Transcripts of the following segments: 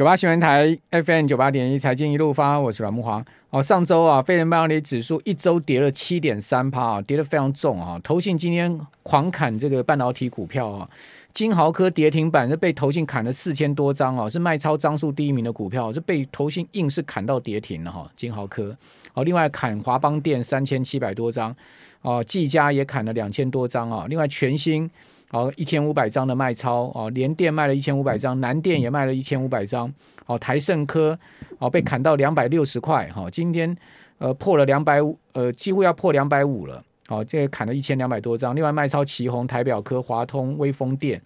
九八新闻台 FM 九八点一财经一路发，我是阮木华。哦，上周啊，非人半导体指数一周跌了七点三趴啊，跌得非常重啊。投信今天狂砍这个半导体股票啊，金豪科跌停板是被投信砍了四千多张啊，是卖超张数第一名的股票，是被投信硬是砍到跌停了哈。金豪科哦，另外砍华邦电三千七百多张哦，技嘉也砍了两千多张啊，另外全新。好，一千五百张的卖超哦，联电卖了一千五百张，南电也卖了一千五百张。哦，台盛科哦被砍到两百六十块哈，今天呃破了两百五，呃几乎要破两百五了。好，这砍了一千两百多张。另外卖超奇鋐、台表科、华通、威风电，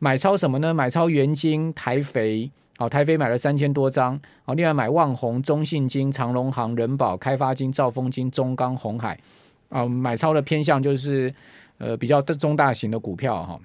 买超什么呢？买超元晶、台肥。哦，台肥买了三千多张。哦，另外买旺宏、中信金、长荣航、仁宝、开发金、兆丰金、中钢、红海。啊，买超的偏向就是。呃，比较中大型的股票哈，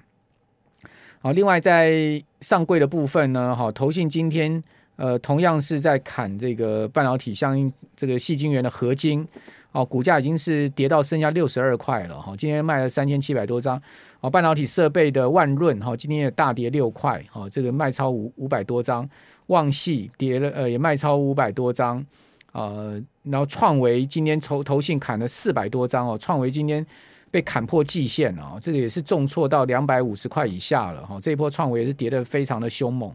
好，另外在上柜的部分呢，哈，投信今天呃同样是在砍这个半导体，相应这个细晶圆的合金，哦，股价已经是跌到剩下六十二块了哈，今天卖了三千七百多张，哦，半导体设备的万润哈，今天也大跌六块，哦，这个卖超五五百多张，旺系跌了呃也卖超五百多张，呃，然后创维今天投投信砍了四百多张哦，创维今天。被砍破季线了，这个也是重挫到两百五十块以下了哈。这一波创维也是跌得非常的凶猛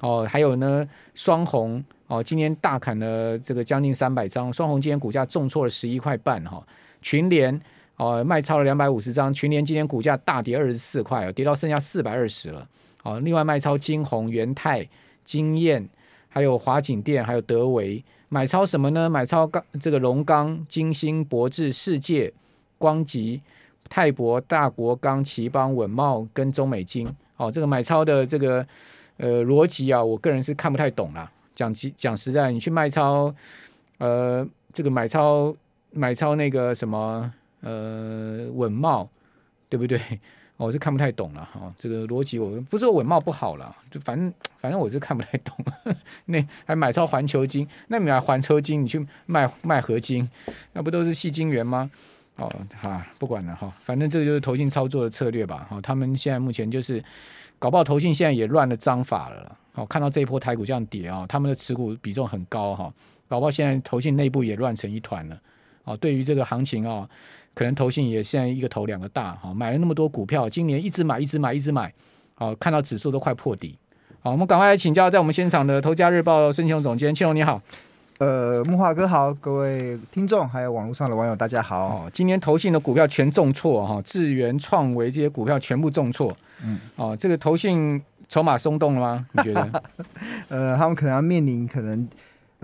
哦。还有呢，双红哦，今天大砍了这个将近三百张，双红今天股价重挫了十一块半哈。群联哦，卖超了两百五十张，群联今天股价大跌二十四块，跌到剩下四百二十了。哦，另外卖超金红、元泰、金燕，还有华景电，还有德维，买超什么呢？买超钢这个龙钢、金星、博智、世界、光极。泰博、大国钢、奇邦、稳茂跟中美金，哦，这个买超的这个呃逻辑啊，我个人是看不太懂啦。讲实讲实在，你去卖超，呃，这个买超买超那个什么呃稳茂，对不对？我是看不太懂了哈、哦。这个逻辑我不是说稳茂不好了，就反正反正我是看不太懂。那还买超环球金，那你买环球金，你去卖卖合金，那不都是矽晶圆吗？哦，哈，不管了哈，反正这个就是投信操作的策略吧。哈，他们现在目前就是搞不好投信现在也乱了章法了。哦，看到这一波台股这样跌啊，他们的持股比重很高哈，搞不好现在投信内部也乱成一团了。哦，对于这个行情啊，可能投信也现在一个头两个大哈，买了那么多股票，今年一直买，一直买，一直买，哦，看到指数都快破底。好，我们赶快来请教在我们现场的《投家日报》孙庆龙总监，庆龙你好。呃，木华哥好，各位听众还有网络上的网友大家好。哦，今天投信的股票全重挫哈，智源创维这些股票全部重挫。嗯，哦，这个投信筹码松动了吗？你觉得？呃，他们可能要面临可能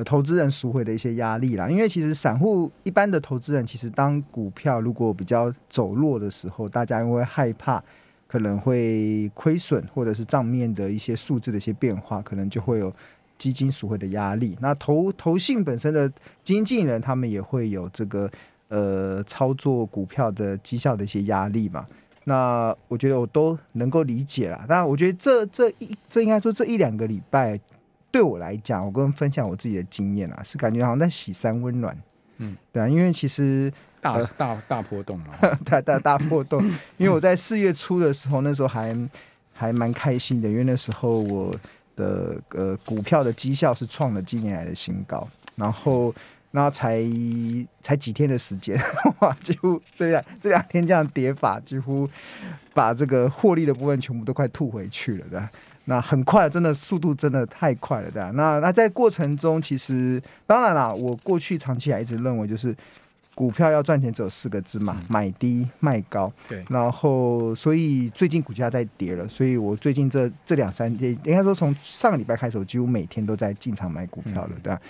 投资人赎回的一些压力啦。因为其实散户一般的投资人，其实当股票如果比较走弱的时候，大家因为害怕可能会亏损，或者是账面的一些数字的一些变化，可能就会有。基金赎回的压力，那投投信本身的经纪人，他们也会有这个呃操作股票的绩效的一些压力嘛。那我觉得我都能够理解啦。那，我觉得这这一这应该说这一两个礼拜对我来讲，我跟分享我自己的经验啊，是感觉好像在洗三温暖。嗯，对啊，因为其实大、呃、大大波动嘛，大大大波动。因为我在四月初的时候，那时候还还蛮开心的，因为那时候我。的呃，股票的绩效是创了今年来的新高，然后那才才几天的时间，哇，几乎这两这两天这样跌法，几乎把这个获利的部分全部都快吐回去了，对？那很快，真的速度真的太快了，对吧？那那在过程中，其实当然啦，我过去长期还一直认为就是。股票要赚钱只有四个字嘛，买低卖高。对，然后所以最近股价在跌了，所以我最近这这两三天，应该说从上个礼拜开始，我几乎每天都在进场买股票了，对吧？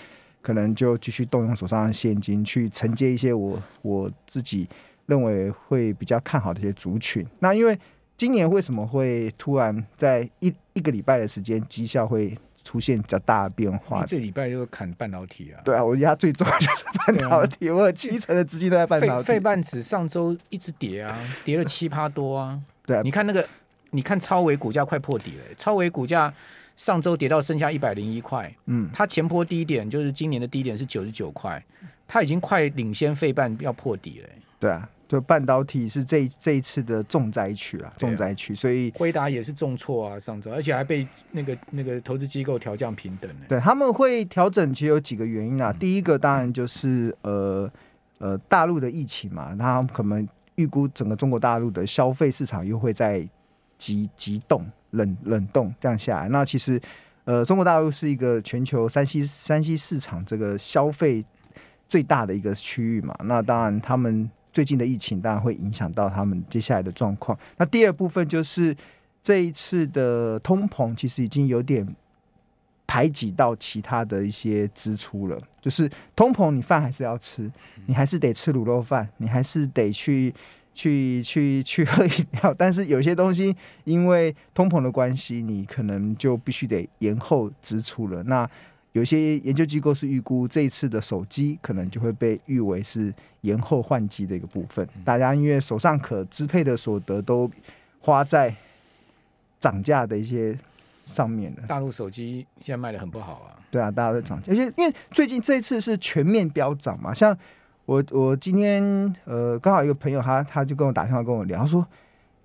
可能就继续动用手上的现金去承接一些我我自己认为会比较看好的一些族群。那因为今年为什么会突然在一一个礼拜的时间绩效会？出现比较大的变化。这礼拜又砍半导体啊？对啊，我压最重就是半导体，啊、我有七成的资金都在半导体。费半指上周一直跌啊，跌了七趴多啊。对啊，你看那个，你看超维股价快破底了。超维股价上周跌到剩下一百零一块。嗯，它前波低点就是今年的低点是九十九块，它已经快领先费半要破底了。对啊。就半导体是这这一次的重灾区啊，重灾区，所以辉达也是重挫啊，上周，而且还被那个那个投资机构调降平等。对，他们会调整，其实有几个原因啊。第一个当然就是呃呃大陆的疫情嘛，他可能预估整个中国大陆的消费市场又会在急急冻冷冷冻这样下来。那其实呃中国大陆是一个全球山西山西市场这个消费最大的一个区域嘛，那当然他们。最近的疫情当然会影响到他们接下来的状况。那第二部分就是这一次的通膨，其实已经有点排挤到其他的一些支出了。就是通膨，你饭还是要吃，你还是得吃卤肉饭，你还是得去去去去喝饮料。但是有些东西因为通膨的关系，你可能就必须得延后支出了。那有些研究机构是预估这一次的手机可能就会被誉为是延后换机的一个部分。大家因为手上可支配的所得都花在涨价的一些上面了。大陆手机现在卖的很不好啊。对啊，大家都涨价，而且因为最近这一次是全面飙涨嘛。像我我今天呃刚好一个朋友他他就跟我打电话跟我聊，他说：“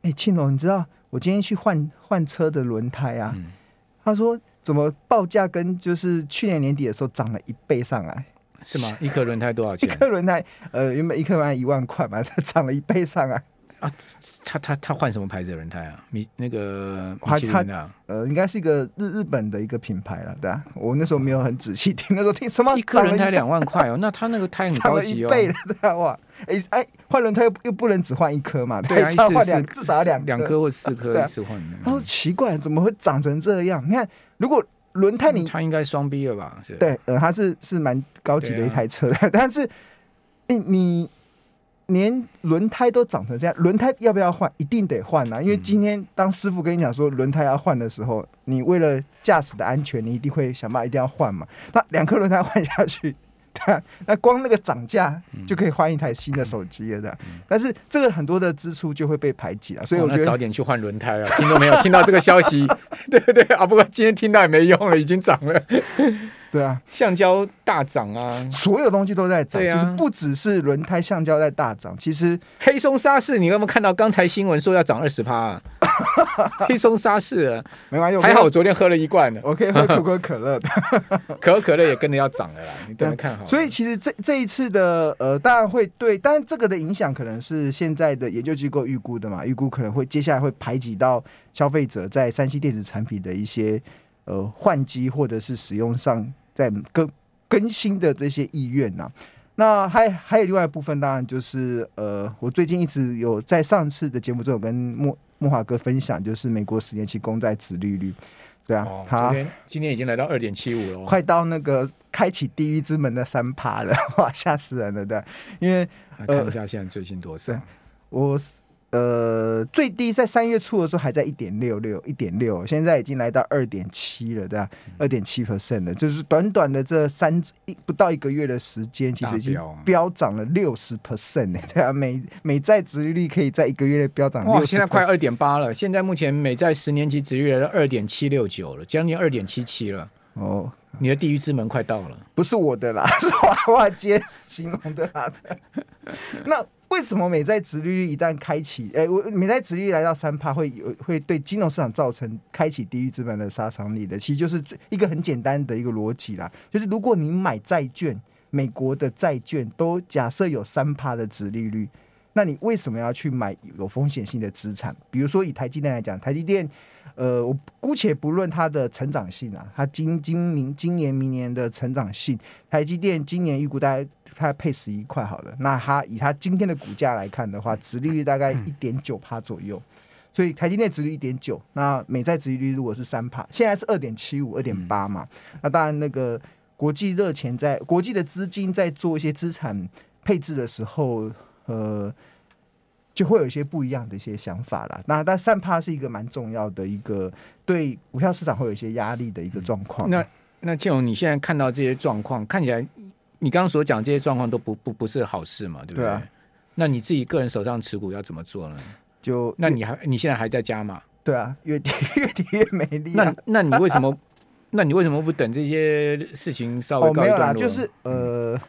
哎，庆龙，你知道我今天去换换车的轮胎啊？”他说。怎么报价跟就是去年年底的时候涨了一倍上来？是吗？一颗轮胎多少钱？一颗轮胎呃，原本一颗轮胎一万块嘛，它 涨了一倍上来啊！他他他换什么牌子的轮胎啊？米那个米其林啊？呃，应该是一个日日本的一个品牌了，对啊。我那时候没有很仔细听，那时候听什么一颗轮胎两万块哦？那他那个胎很高级哦，涨了一倍了，对啊！哇，哎哎，换轮胎又又不能只换一颗嘛？对啊，换两至少两两颗或四颗 一次换。他说奇怪，怎么会长成这样？你看。如果轮胎你，它应该双 B 了吧？对，呃，它是是蛮高级的一台车，啊、但是你你连轮胎都长成这样，轮胎要不要换？一定得换啊！因为今天当师傅跟你讲说轮胎要换的时候，你为了驾驶的安全，你一定会想办法一定要换嘛。那两颗轮胎换下去。对 那光那个涨价就可以换一台新的手机了，的。但是这个很多的支出就会被排挤了，所以我觉得早点去换轮胎啊！听到没有？听到这个消息，对不对啊？不过今天听到也没用了，已经涨了。对啊，橡胶大涨啊，所有东西都在涨，就是不只是轮胎、橡胶在大涨，其实黑松沙士，你有没有看到刚才新闻说要涨二十趴？黑松沙士，没关系，还好我昨天喝了一罐呢，我可以 喝可口可乐的，可口可乐也跟着要涨了啦，你等下看好。所以其实这这一次的呃，当然会对，但是这个的影响可能是现在的研究机构预估的嘛，预估可能会接下来会排挤到消费者在三 C 电子产品的一些。呃，换机或者是使用上在更更新的这些意愿呐、啊，那还还有另外一部分，当然就是呃，我最近一直有在上次的节目中有跟莫莫华哥分享，就是美国十年期公债殖利率，对啊，哦、他今天已经来到二点七五了，快到那个开启地狱之门的三趴了，哇，吓死人了，对，因为看一下现在最新多少，我。呃，最低在三月初的时候还在一点六六，一点六，现在已经来到二点七了，对吧？二点七 percent 了，就是短短的这三一不到一个月的时间，其实已经飙涨了六十 percent 呢，对啊，美美债殖利率可以在一个月内飙涨，哇，现在快二点八了，现在目前美债十年期殖利率二点七六九了，将近二点七七了，哦，你的地狱之门快到了，不是我的啦，是华华街形容的啦，那。为什么美债殖利率一旦开启，哎，我美债殖利率来到三趴，会有会对金融市场造成开启地狱之门的杀伤力的？其实就是一个很简单的一个逻辑啦，就是如果你买债券，美国的债券都假设有三趴的殖利率，那你为什么要去买有风险性的资产？比如说以台积电来讲，台积电。呃，我姑且不论它的成长性啊，它今今明今年明年的成长性，台积电今年预估大概它配十一块好了，那它以它今天的股价来看的话，殖利率大概一点九趴左右，所以台积电殖率一点九，那美债殖利率如果是三趴，现在是二点七五、二点八嘛，那当然那个国际热钱在国际的资金在做一些资产配置的时候，呃。就会有一些不一样的一些想法啦。那但三趴是一个蛮重要的一个对股票市场会有一些压力的一个状况。那那庆荣，你现在看到这些状况，看起来你刚刚所讲这些状况都不不不是好事嘛，对不对？对啊。那你自己个人手上持股要怎么做呢？就那你还你现在还在加吗？对啊，越跌 越跌越没力，啊。那那你为什么？那你为什么不等这些事情稍微告一段落？哦，没有啦，就是呃。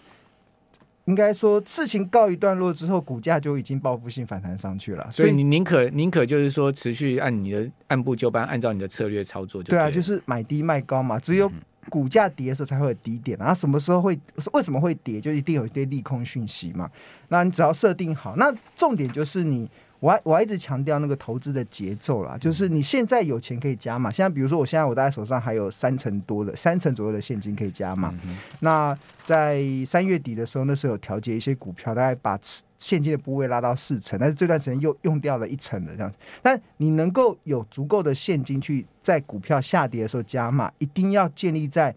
应该说事情告一段落之后，股价就已经报复性反弹上去了。所以你宁可宁可就是说持续按你的按部就班，按照你的策略操作就对。对啊，就是买低卖高嘛。只有股价跌的时候才会有低点，然后什么时候会为什么会跌，就一定有一些利空讯息嘛。那你只要设定好，那重点就是你。我还我还一直强调那个投资的节奏啦，就是你现在有钱可以加嘛。现在比如说，我现在我大概手上还有三成多的三成左右的现金可以加码。那在三月底的时候，那时候有调节一些股票，大概把现金的部位拉到四成，但是这段时间又用掉了一成的这样。但你能够有足够的现金去在股票下跌的时候加码，一定要建立在。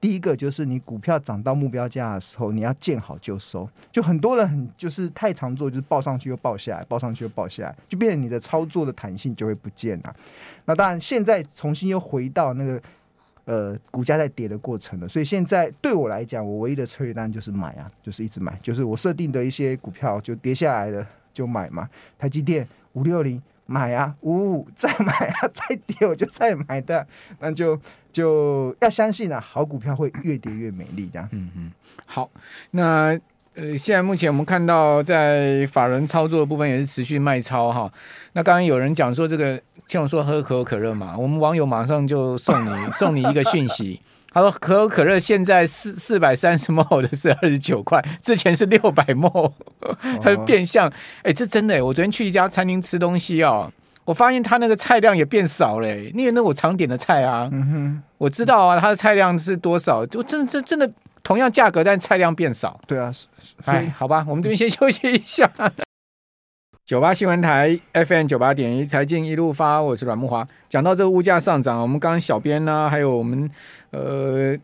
第一个就是你股票涨到目标价的时候，你要见好就收。就很多人很就是太常做，就是报上去又报下来，报上去又报下来，就变成你的操作的弹性就会不见了。那当然现在重新又回到那个呃股价在跌的过程了。所以现在对我来讲，我唯一的策略单就是买啊，就是一直买，就是我设定的一些股票就跌下来了就买嘛。台积电五六零买啊，五五 再买啊，再跌我就再买的，那就。就要相信啊，好股票会越跌越美丽，这样。嗯嗯，好，那呃，现在目前我们看到在法人操作的部分也是持续卖超哈。那刚刚有人讲说这个，听我说喝可口可乐嘛，我们网友马上就送你 送你一个讯息，他说可口可乐现在四四百三十 ml 的是二十九块，之前是六百 ml，它是变相，哎、欸，这真的、欸，我昨天去一家餐厅吃东西哦。我发现他那个菜量也变少了，因为那我常点的菜啊，嗯，我知道啊，他的菜量是多少，就真真真的同样价格，但菜量变少。对啊，所以好吧，我们这边先休息一下。九八新闻台 FM 九八点一财经一路发，我是阮木华。讲到这个物价上涨，我们刚刚小编呢，还有我们呃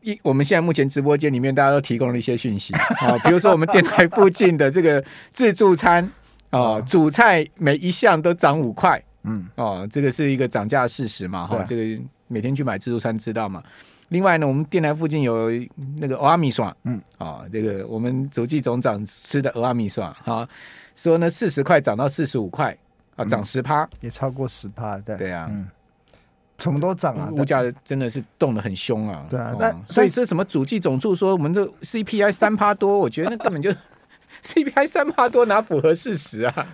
一我们现在目前直播间里面大家都提供了一些讯息。啊，比如说我们电台附近的这个自助餐。啊，主菜每一项都涨五块，嗯，哦，这个是一个涨价事实嘛，哈、啊，这个每天去买自助餐知道嘛。另外呢，我们电台附近有那个俄阿米爽，嗯，啊、哦，这个我们主计总长吃的蚵仔面线，哈，说呢四十块涨到四十五块，啊，涨十趴，也超过十趴，对，对啊，嗯，什么都涨啊，物价真的是动得很凶啊，对啊，那、哦、所以这什么主计总处说我们的 CPI 三趴多，我觉得那根本就。CPI 三趴多哪符合事实啊？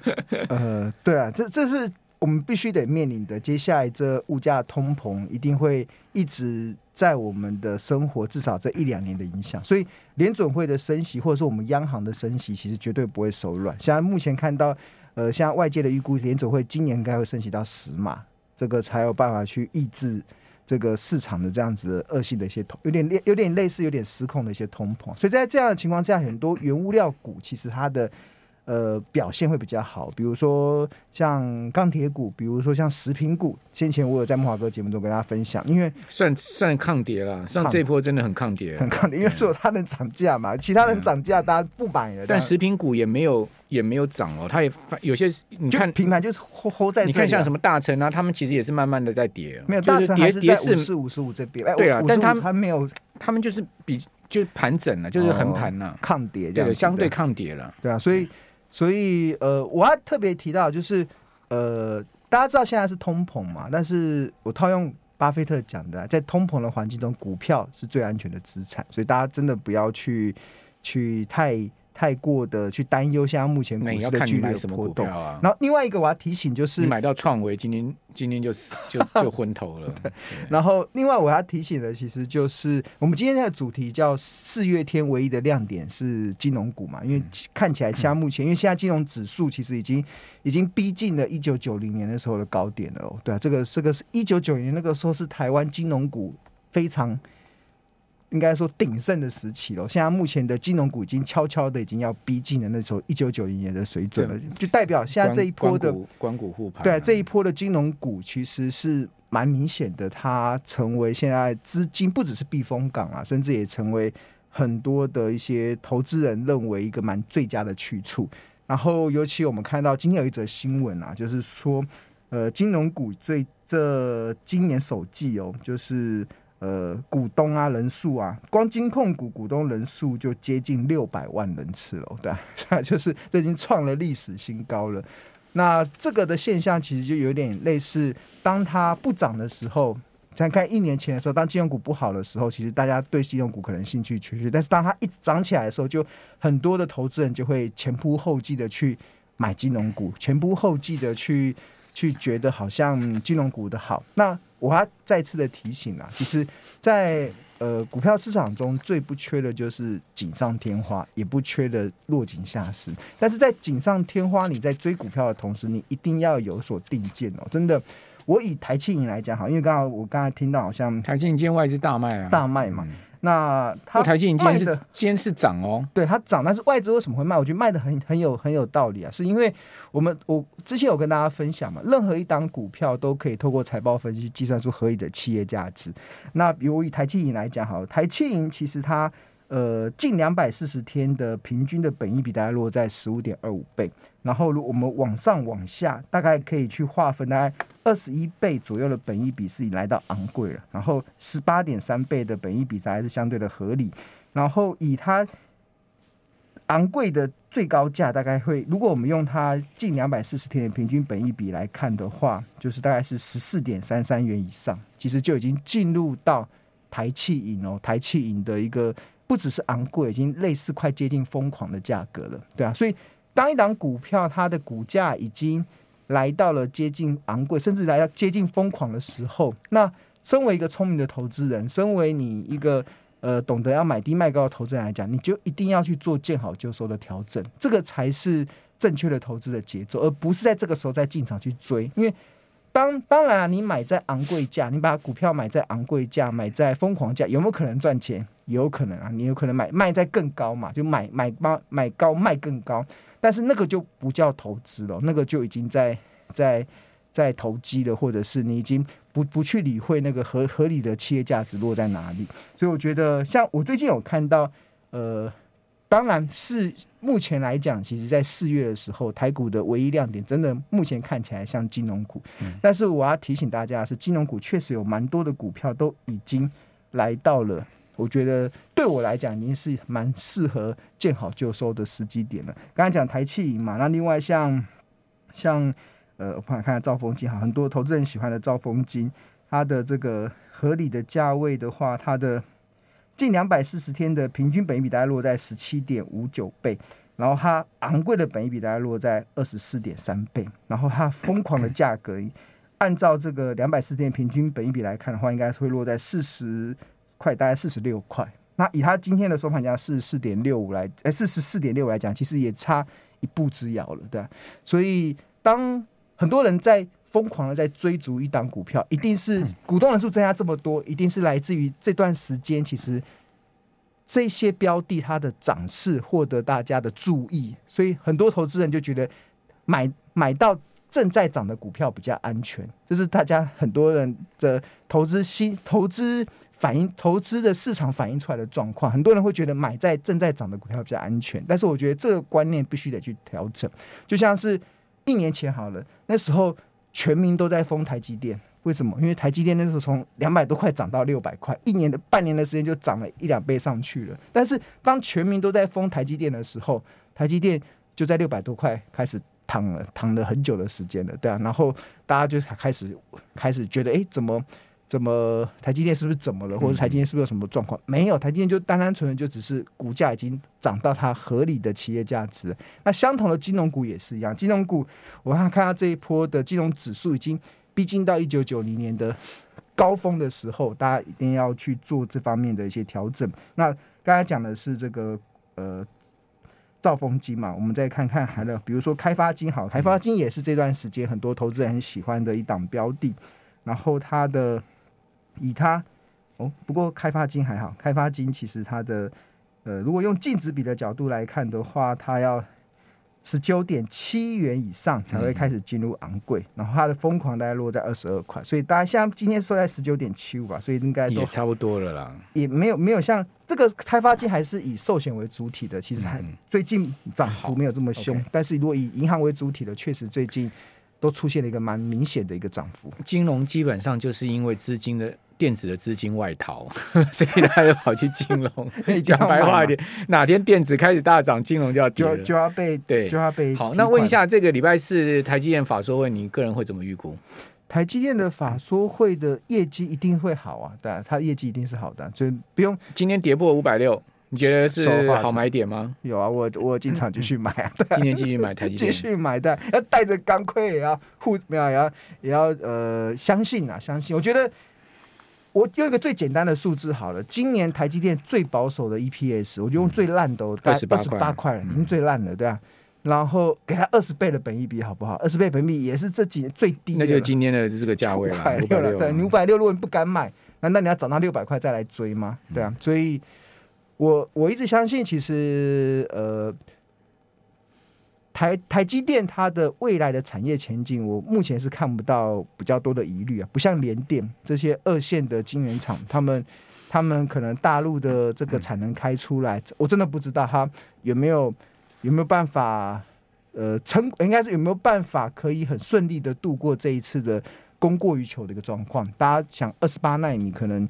呃，对啊，这这是我们必须得面临的。接下来这物价通膨一定会一直在我们的生活，至少这一两年的影响。所以联准会的升息，或者是我们央行的升息，其实绝对不会手软。现在目前看到，呃，像外界的预估，联准会今年应该会升息到十码，这个才有办法去抑制。这个市场的这样子的恶性的一些通，有点有点类似有点失控的一些通膨，所以在这样的情况下，很多原物料股其实它的。呃，表现会比较好，比如说像钢铁股，比如说像食品股。先前我有在木华哥节目中跟大家分享，因为算算抗跌了，像这波真的很抗跌，很抗跌，因为只有它能涨价嘛，其他人涨价大家不买了。但食品股也没有也没有涨哦，它也有些你看平盘就是 hold 在、啊，你看像什么大成啊，他们其实也是慢慢的在跌，没有大成还是在五四五十五这边，对啊，但他们还没有，他们就是比就是盘整了，就是横盘了，抗跌这样，对，相对抗跌了，对啊，所以。所以，呃，我还特别提到，就是，呃，大家知道现在是通膨嘛，但是我套用巴菲特讲的，在通膨的环境中，股票是最安全的资产，所以大家真的不要去去太。太过的去担忧，现在目前股市的剧烈波动啊。然后另外一个我要提醒就是，你买到创维，今天今天就 就就昏头了。然后另外我要提醒的，其实就是我们今天的主题叫四月天唯一的亮点是金融股嘛，因为看起来现在目前，因为现在金融指数其实已经已经逼近了一九九零年的时候的高点了哦。对啊，这个这个是一九九零年那个时候是台湾金融股非常。应该说鼎盛的时期了。现在目前的金融股已经悄悄的已经要逼近了那时候一九九零年的水准了，就代表现在这一波的关股护盘。对，这一波的金融股其实是蛮明显的，它成为现在资金不只是避风港啊，甚至也成为很多的一些投资人认为一个蛮最佳的去处。然后，尤其我们看到今天有一则新闻啊，就是说，呃，金融股最这今年首季哦，就是。呃，股东啊，人数啊，光金控股股东人数就接近六百万人次了，对啊，就是这已经创了历史新高了。那这个的现象其实就有点类似，当它不涨的时候，想看一年前的时候，当金融股不好的时候，其实大家对金融股可能兴趣缺缺，但是当它一直涨起来的时候，就很多的投资人就会前仆后继的去买金融股，前仆后继的去去觉得好像金融股的好。那我要再次的提醒啊，其实在呃股票市场中最不缺的就是锦上添花，也不缺的落井下石。但是在锦上添花，你在追股票的同时，你一定要有所定见哦，真的。我以台庆银来讲好，因为刚刚我刚才听到好像台企银今天外资大卖啊，大卖嘛。嗯、那它台企银今天是今天是涨哦，对它涨，但是外资为什么会卖？我觉得卖的很很有很有道理啊，是因为我们我之前有跟大家分享嘛，任何一档股票都可以透过财报分析计算出合理的企业价值。那比如以台企银来讲好，台企银其实它。呃，近两百四十天的平均的本益比大概落在十五点二五倍，然后如果我们往上往下，大概可以去划分，大概二十一倍左右的本益比是已来到昂贵了，然后十八点三倍的本益比才还是相对的合理，然后以它昂贵的最高价，大概会，如果我们用它近两百四十天的平均本益比来看的话，就是大概是十四点三三元以上，其实就已经进入到台企银哦，台企银的一个。不只是昂贵，已经类似快接近疯狂的价格了，对啊。所以，当一档股票它的股价已经来到了接近昂贵，甚至来到接近疯狂的时候，那身为一个聪明的投资人，身为你一个呃懂得要买低卖高的投资人来讲，你就一定要去做见好就收的调整，这个才是正确的投资的节奏，而不是在这个时候再进场去追，因为。当当然啊，你买在昂贵价，你把股票买在昂贵价，买在疯狂价，有没有可能赚钱？有可能啊，你有可能买卖在更高嘛，就买买高买高卖更高，但是那个就不叫投资了，那个就已经在在在投机了，或者是你已经不不去理会那个合合理的企业价值落在哪里。所以我觉得，像我最近有看到，呃。当然是目前来讲，其实，在四月的时候，台股的唯一亮点，真的目前看起来像金融股。嗯、但是我要提醒大家，是金融股确实有蛮多的股票都已经来到了，我觉得对我来讲，已经是蛮适合见好就收的时机点了。刚才讲台企银嘛，那另外像像呃，我看看兆丰金哈，很多投资人喜欢的兆丰金，它的这个合理的价位的话，它的。近两百四十天的平均本益比大概落在十七点五九倍，然后它昂贵的本益比大概落在二十四点三倍，然后它疯狂的价格，按照这个两百四十天平均本益比来看的话，应该会落在四十块，大概四十六块。那以它今天的收盘价四十四点六五来，哎，四十四点六五来讲，其实也差一步之遥了，对吧？所以当很多人在疯狂的在追逐一档股票，一定是股东人数增加这么多，一定是来自于这段时间，其实这些标的它的涨势获得大家的注意，所以很多投资人就觉得买买到正在涨的股票比较安全，这是大家很多人的投资心、投资反应、投资的市场反映出来的状况。很多人会觉得买在正在涨的股票比较安全，但是我觉得这个观念必须得去调整。就像是一年前好了，那时候。全民都在封台积电，为什么？因为台积电那时候从两百多块涨到六百块，一年的半年的时间就涨了一两倍上去了。但是当全民都在封台积电的时候，台积电就在六百多块开始躺了，躺了很久的时间了，对啊。然后大家就开始开始觉得，哎，怎么？怎么台积电是不是怎么了，或者台积电是不是有什么状况？没有，台积电就单单纯纯就只是股价已经涨到它合理的企业价值。那相同的金融股也是一样，金融股我看看到这一波的金融指数已经逼近到一九九零年的高峰的时候，大家一定要去做这方面的一些调整。那刚才讲的是这个呃兆丰金嘛，我们再看看还有比如说开发金，好，开发金也是这段时间很多投资人很喜欢的一档标的，然后它的。以它哦，不过开发金还好，开发金其实它的呃，如果用净值比的角度来看的话，它要十九点七元以上才会开始进入昂贵，嗯、然后它的疯狂大概落在二十二块，所以大家像今天收在十九点七五吧，所以应该都也差不多了啦，也没有没有像这个开发金还是以寿险为主体的，其实还最近涨幅没有这么凶，嗯、但是如果以银行为主体的，确实最近都出现了一个蛮明显的一个涨幅。金融基本上就是因为资金的。电子的资金外逃，所以他就跑去金融。讲白话一点，哪天电子开始大涨，金融就要就就要被对就要被。好，那问一下，这个礼拜四台积电法说会，你个人会怎么预估？台积电的法说会的业绩一定会好啊，对啊，它业绩一定是好的，所以不用。今天跌破五百六，你觉得是好买点吗？有啊，我我经常继续买啊，对啊，今天继续买台积电，继续买的，要带着钢盔也要护，没有也要也要呃相信啊，相信。我觉得我用一个最简单的数字好了，今年台积电最保守的 EPS，我就用最烂的，二十八块，已经最烂了，对啊。然后给他二十倍的本益比好不好？二十倍本益比也是这几年最低的，那就是今天的这个价位了，五百六。对，你五百六，如果你不敢买，难道你要涨到六百块再来追吗？对啊，所以我我一直相信，其实呃，台台积电它的未来的产业前景，我目前是看不到比较多的疑虑啊，不像联电这些二线的晶圆厂，他们他们可能大陆的这个产能开出来，我真的不知道它有没有。有没有办法？呃，成应该是有没有办法可以很顺利的度过这一次的供过于求的一个状况？大家想，二十八纳米可能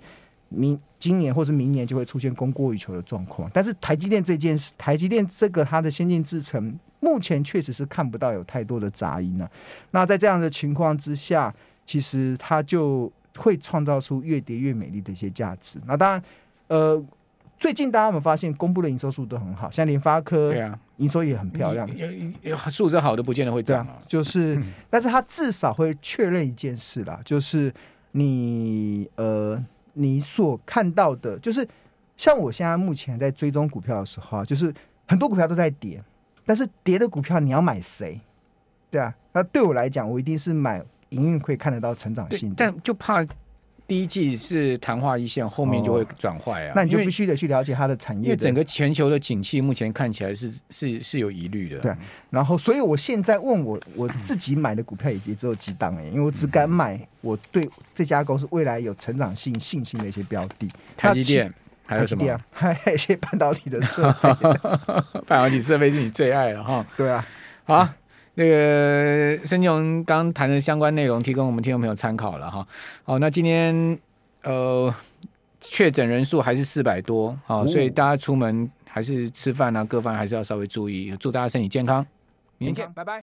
明今年或是明年就会出现供过于求的状况。但是台积电这件事，台积电这个它的先进制程，目前确实是看不到有太多的杂音了、那在这样的情况之下，其实它就会创造出越跌越美丽的一些价值。那当然，呃。最近大家有没有发现，公布的营收数都很好，像联发科，对啊，营收也很漂亮。有数字好的不见得会涨，就是，但是它至少会确认一件事啦，就是你呃，你所看到的，就是像我现在目前在追踪股票的时候啊，就是很多股票都在跌，但是跌的股票你要买谁？对啊，那对我来讲，我一定是买营运会看得到成长性的，但就怕。第一季是昙花一现，后面就会转坏啊。那你就必须得去了解它的产业的，因为整个全球的景气目前看起来是是是有疑虑的。对，然后所以我现在问我我自己买的股票也也只有几档哎，因为我只敢买我对这家公司未来有成长性信心的一些标的。台积电还有什么？还有一些半导体的设备，半导体设备是你最爱的哈。对啊，好。那个申京刚谈的相关内容，提供我们听众朋友参考了哈。好，那今天呃确诊人数还是四百多，好，所以大家出门还是吃饭啊，各方还是要稍微注意。祝大家身体健康，明天见，拜拜。